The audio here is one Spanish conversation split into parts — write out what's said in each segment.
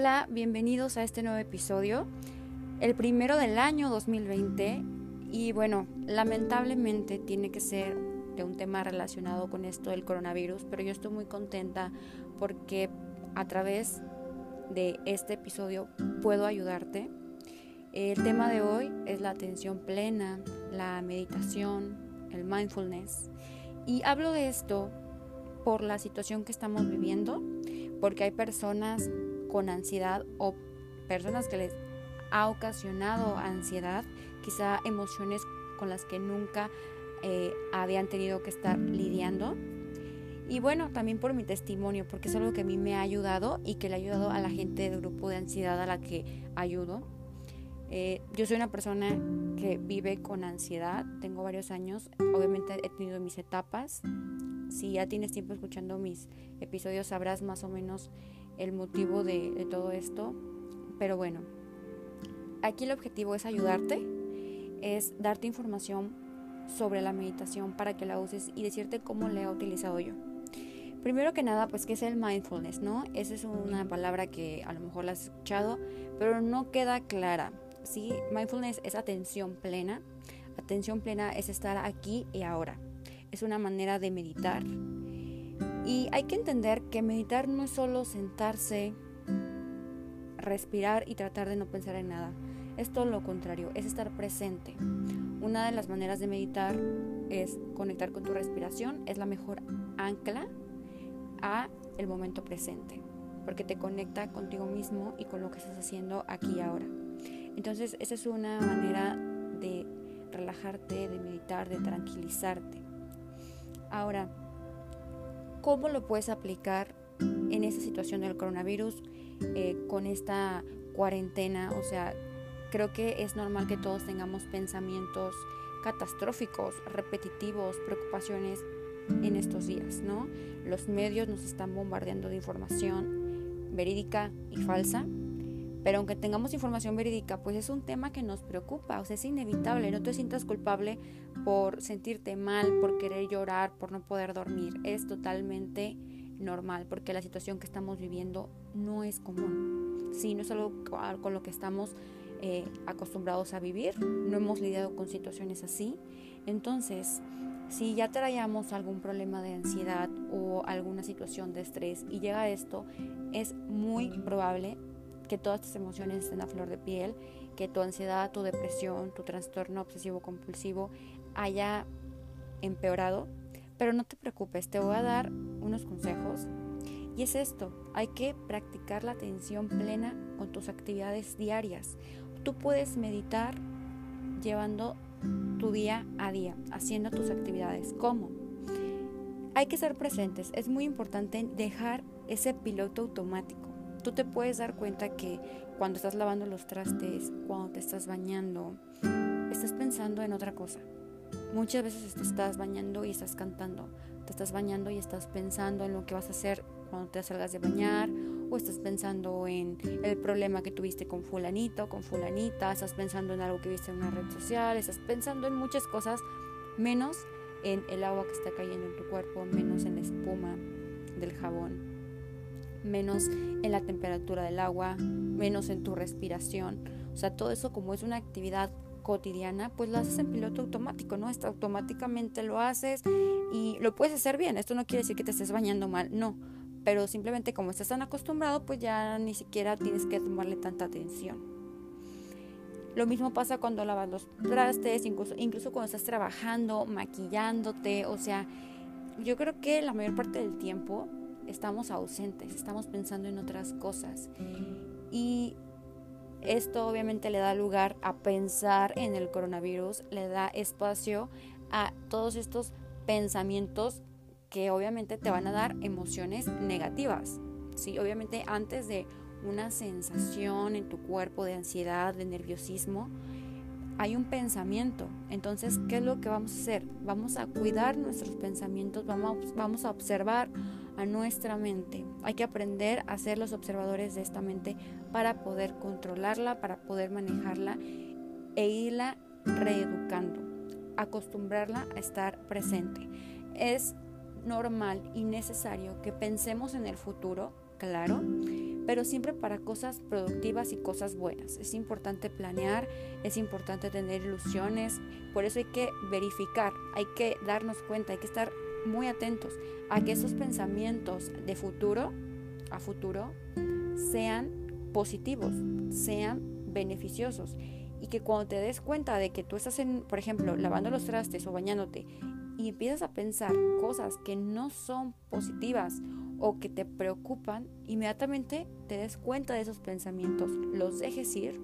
Hola, bienvenidos a este nuevo episodio, el primero del año 2020 y bueno, lamentablemente tiene que ser de un tema relacionado con esto del coronavirus, pero yo estoy muy contenta porque a través de este episodio puedo ayudarte. El tema de hoy es la atención plena, la meditación, el mindfulness y hablo de esto por la situación que estamos viviendo, porque hay personas con ansiedad o personas que les ha ocasionado ansiedad, quizá emociones con las que nunca eh, habían tenido que estar lidiando. Y bueno, también por mi testimonio, porque es algo que a mí me ha ayudado y que le ha ayudado a la gente del grupo de ansiedad a la que ayudo. Eh, yo soy una persona que vive con ansiedad, tengo varios años, obviamente he tenido mis etapas. Si ya tienes tiempo escuchando mis episodios sabrás más o menos el motivo de, todo esto. Pero bueno, aquí el objetivo es ayudarte, es darte información sobre la meditación para que la uses y decirte cómo la he utilizado yo. Primero que nada, pues, ¿qué es el mindfulness, no? Esa es una palabra que a lo mejor la has escuchado, pero no queda clara. ¿sí? Mindfulness es atención plena. Atención plena es estar aquí y ahora. Es una manera de meditar y hay que entender que meditar no es solo sentarse, respirar y tratar de no pensar en nada. Es todo lo contrario, es estar presente. Una de las maneras de meditar es conectar con tu respiración, es la mejor ancla a el momento presente, porque te conecta contigo mismo y con lo que estás haciendo aquí y ahora. Entonces, esa es una manera de relajarte, de meditar, de tranquilizarte. Ahora, cómo lo puedes aplicar en esta situación del coronavirus, eh, con esta cuarentena. O sea, creo que es normal que todos tengamos pensamientos catastróficos, repetitivos, preocupaciones en estos días, ¿no? Los medios nos están bombardeando de información verídica y falsa pero aunque tengamos información verídica, pues es un tema que nos preocupa, o sea, es inevitable, no te sientas culpable por sentirte mal, por querer llorar, por no poder dormir, es totalmente normal, porque la situación que estamos viviendo no es común, sí, no es algo con lo que estamos eh, acostumbrados a vivir, no hemos lidiado con situaciones así, entonces, si ya traíamos algún problema de ansiedad o alguna situación de estrés y llega esto, es muy probable que todas tus emociones estén a flor de piel, que tu ansiedad, tu depresión, tu trastorno obsesivo compulsivo haya empeorado. Pero no te preocupes, te voy a dar unos consejos. Y es esto, hay que practicar la atención plena con tus actividades diarias. Tú puedes meditar llevando tu día a día, haciendo tus actividades. ¿Cómo? Hay que ser presentes. Es muy importante dejar ese piloto automático tú te puedes dar cuenta que cuando estás lavando los trastes, cuando te estás bañando, estás pensando en otra cosa. Muchas veces te estás bañando y estás cantando. Te estás bañando y estás pensando en lo que vas a hacer cuando te salgas de bañar o estás pensando en el problema que tuviste con fulanito, con fulanita, estás pensando en algo que viste en una red social, estás pensando en muchas cosas menos en el agua que está cayendo en tu cuerpo, menos en la espuma del jabón menos en la temperatura del agua, menos en tu respiración. O sea, todo eso como es una actividad cotidiana, pues lo haces en piloto automático, ¿no? Esto automáticamente lo haces y lo puedes hacer bien. Esto no quiere decir que te estés bañando mal, no. Pero simplemente como estás tan acostumbrado, pues ya ni siquiera tienes que tomarle tanta atención. Lo mismo pasa cuando lavas los trastes, incluso cuando estás trabajando, maquillándote. O sea, yo creo que la mayor parte del tiempo estamos ausentes, estamos pensando en otras cosas. Y esto obviamente le da lugar a pensar en el coronavirus, le da espacio a todos estos pensamientos que obviamente te van a dar emociones negativas. Sí, obviamente antes de una sensación en tu cuerpo de ansiedad, de nerviosismo, hay un pensamiento. Entonces, ¿qué es lo que vamos a hacer? Vamos a cuidar nuestros pensamientos, vamos, vamos a observar a nuestra mente. Hay que aprender a ser los observadores de esta mente para poder controlarla, para poder manejarla e irla reeducando, acostumbrarla a estar presente. Es normal y necesario que pensemos en el futuro, claro, pero siempre para cosas productivas y cosas buenas. Es importante planear, es importante tener ilusiones, por eso hay que verificar, hay que darnos cuenta, hay que estar muy atentos a que esos pensamientos de futuro a futuro sean positivos, sean beneficiosos y que cuando te des cuenta de que tú estás en, por ejemplo, lavando los trastes o bañándote y empiezas a pensar cosas que no son positivas o que te preocupan, inmediatamente te des cuenta de esos pensamientos, los dejes ir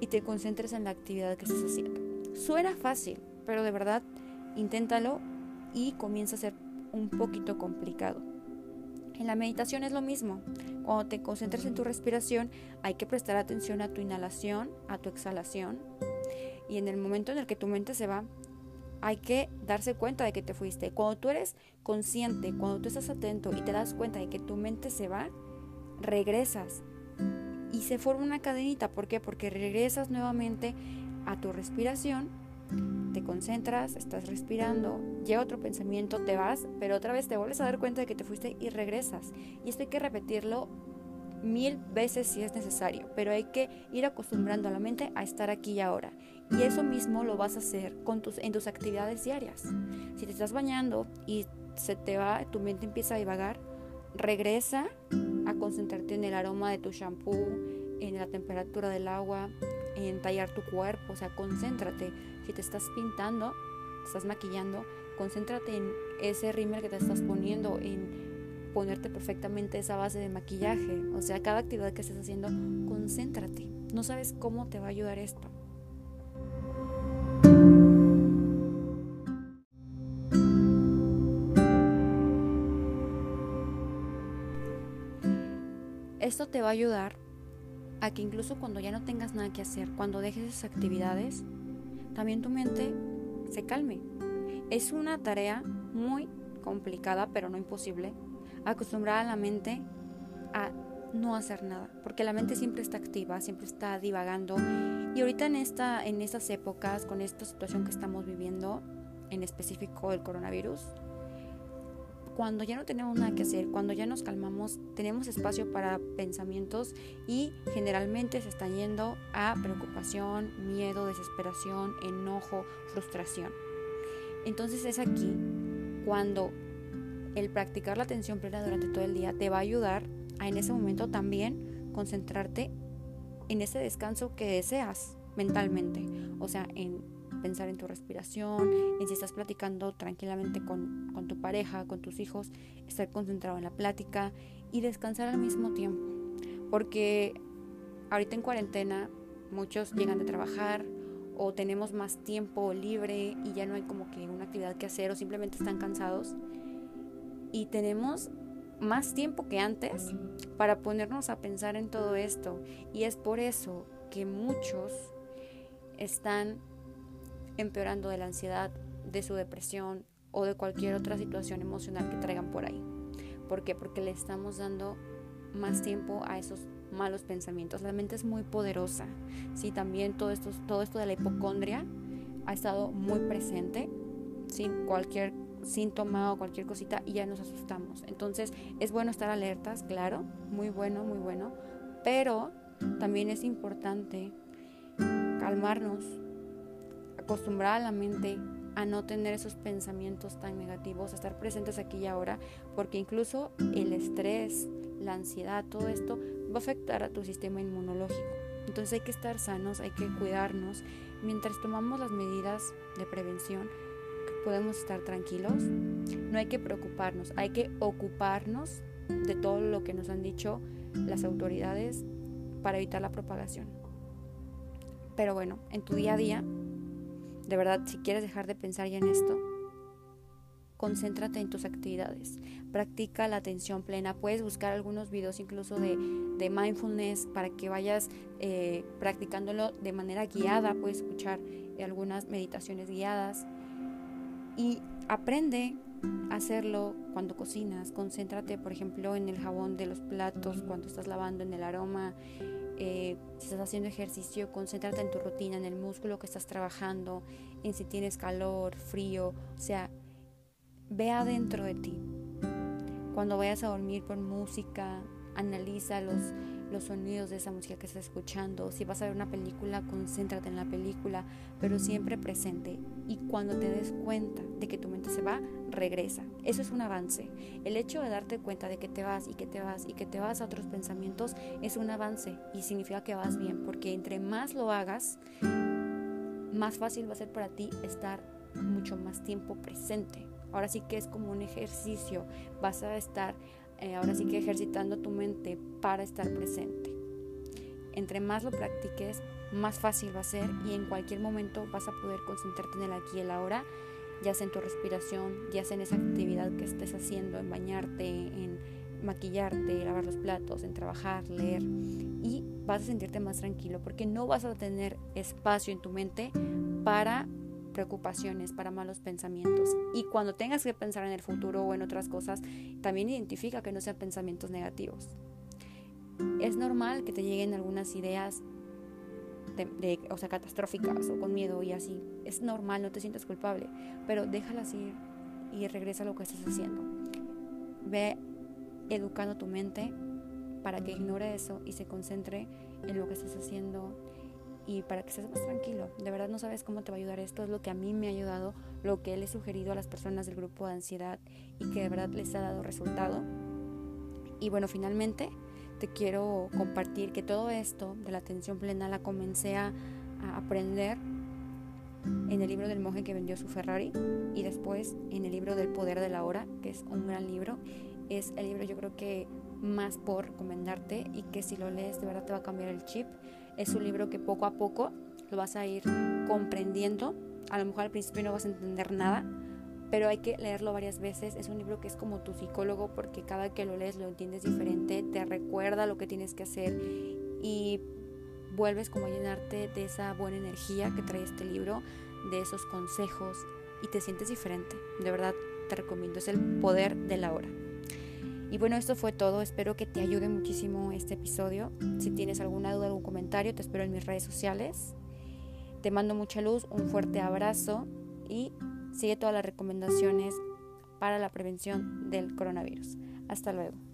y te concentres en la actividad que estás haciendo. Suena fácil, pero de verdad inténtalo y comienza a ser un poquito complicado. En la meditación es lo mismo. Cuando te concentras en tu respiración, hay que prestar atención a tu inhalación, a tu exhalación. Y en el momento en el que tu mente se va, hay que darse cuenta de que te fuiste. Cuando tú eres consciente, cuando tú estás atento y te das cuenta de que tu mente se va, regresas. Y se forma una cadenita. ¿Por qué? Porque regresas nuevamente a tu respiración te concentras, estás respirando, llega otro pensamiento, te vas, pero otra vez te vuelves a dar cuenta de que te fuiste y regresas. Y esto hay que repetirlo mil veces si es necesario, pero hay que ir acostumbrando a la mente a estar aquí y ahora. Y eso mismo lo vas a hacer con tus, en tus actividades diarias. Si te estás bañando y se te va, tu mente empieza a divagar, regresa a concentrarte en el aroma de tu shampoo, en la temperatura del agua, en tallar tu cuerpo, o sea, concéntrate. Si te estás pintando, estás maquillando, concéntrate en ese rímel que te estás poniendo, en ponerte perfectamente esa base de maquillaje. O sea, cada actividad que estés haciendo, concéntrate. No sabes cómo te va a ayudar esto. Esto te va a ayudar a que incluso cuando ya no tengas nada que hacer, cuando dejes esas actividades, también tu mente se calme. Es una tarea muy complicada, pero no imposible, acostumbrar a la mente a no hacer nada, porque la mente siempre está activa, siempre está divagando. Y ahorita en, esta, en estas épocas, con esta situación que estamos viviendo, en específico el coronavirus, cuando ya no tenemos nada que hacer, cuando ya nos calmamos, tenemos espacio para pensamientos y generalmente se están yendo a preocupación, miedo, desesperación, enojo, frustración. Entonces es aquí cuando el practicar la atención plena durante todo el día te va a ayudar a en ese momento también concentrarte en ese descanso que deseas mentalmente, o sea, en pensar en tu respiración, en si estás platicando tranquilamente con, con, tu pareja, con tus hijos, estar concentrado en la plática y descansar al mismo tiempo. Porque ahorita en cuarentena muchos llegan de trabajar o tenemos más tiempo libre y ya no hay como que una actividad que hacer o simplemente están cansados y tenemos más tiempo que antes para ponernos a pensar en todo esto y es por eso que muchos están empeorando de la ansiedad, de su depresión o de cualquier otra situación emocional que traigan por ahí. ¿Por qué? Porque le estamos dando más tiempo a esos malos pensamientos. La mente es muy poderosa. Sí, también todo esto, todo esto de la hipocondria ha estado muy presente. Sin cualquier síntoma o cualquier cosita y ya nos asustamos. Entonces es bueno estar alertas, claro, muy bueno, muy bueno, pero también es importante calmarnos, acostumbrar a la mente a no tener esos pensamientos tan negativos, a estar presentes aquí y ahora, porque incluso el estrés, la ansiedad, todo esto va a afectar a tu sistema inmunológico. Entonces hay que estar sanos, hay que cuidarnos. Mientras tomamos las medidas de prevención, podemos estar tranquilos. No hay que preocuparnos, hay que ocuparnos de todo lo que nos han dicho las autoridades para evitar la propagación. Pero bueno, en tu día a día de verdad, si quieres dejar de pensar ya en esto, concéntrate en tus actividades, practica la atención plena, puedes buscar algunos videos incluso de, mindfulness para que vayas eh, practicándolo de manera guiada, puedes escuchar algunas meditaciones guiadas y aprende a hacerlo cuando cocinas, concéntrate por ejemplo en el jabón de los platos, cuando estás lavando, en el aroma, eh, si estás haciendo ejercicio, concéntrate en tu rutina, en el músculo que estás trabajando, en si tienes calor, frío, o sea, ve adentro de ti. Cuando vayas a dormir, pon música, analiza los, los sonidos de esa música que estás escuchando. Si vas a ver una película, concéntrate en la película, pero siempre presente. Y cuando te des cuenta de que tu mente se va, regresa. Eso es un avance. El hecho de darte cuenta de que te vas y que te vas y que te vas a otros pensamientos es un avance y significa que vas bien, porque entre más lo hagas, más fácil va a ser para ti estar mucho más tiempo presente. Ahora sí que es como un ejercicio. Vas a estar eh, ahora sí que ejercitando tu mente para estar presente. Entre más lo practiques, más fácil va a ser y en cualquier momento vas a poder concentrarte en el aquí y el ahora, ya sea en tu respiración, ya sea en esa actividad que estés haciendo, en bañarte, en maquillarte, lavar los platos, en trabajar, leer y vas a sentirte más tranquilo porque no vas a tener espacio en tu mente para preocupaciones, para malos pensamientos. Y cuando tengas que pensar en el futuro o en otras cosas, también identifica que no sean pensamientos negativos. Es normal que te lleguen algunas ideas de, o sea, catastróficas o con miedo y así. Es normal, no te sientas culpable, pero déjalas ir y regresa a lo que estás haciendo. Ve educando tu mente para que ignore eso y se concentre en lo que estás haciendo y para que estés más tranquilo. De verdad no sabes cómo te va a ayudar esto, es lo que a mí me ha ayudado, lo que le he sugerido a las personas del grupo de ansiedad y que de verdad les ha dado resultado. Y bueno, finalmente te quiero compartir que todo esto de la atención plena la comencé a, a aprender en el libro del monje que vendió su Ferrari y después en el libro del poder de la hora, que es un gran libro. Es el libro yo creo que más por recomendarte y que si lo lees de verdad te va a cambiar el chip. Es un libro que poco a poco lo vas a ir comprendiendo. A lo mejor al principio no vas a entender nada, pero hay que leerlo varias veces. Es un libro que es como tu psicólogo porque cada que lo lees lo entiendes diferente, te recuerda lo que tienes que hacer y vuelves como a llenarte de esa buena energía que trae este libro, de esos consejos y te sientes diferente. De verdad te recomiendo, es el poder de la hora. Y bueno, esto fue todo. Espero que te ayude muchísimo este episodio. Si tienes alguna duda, algún comentario, te espero en mis redes sociales. Te mando mucha luz, un fuerte abrazo y sigue todas las recomendaciones para la prevención del coronavirus. Hasta luego.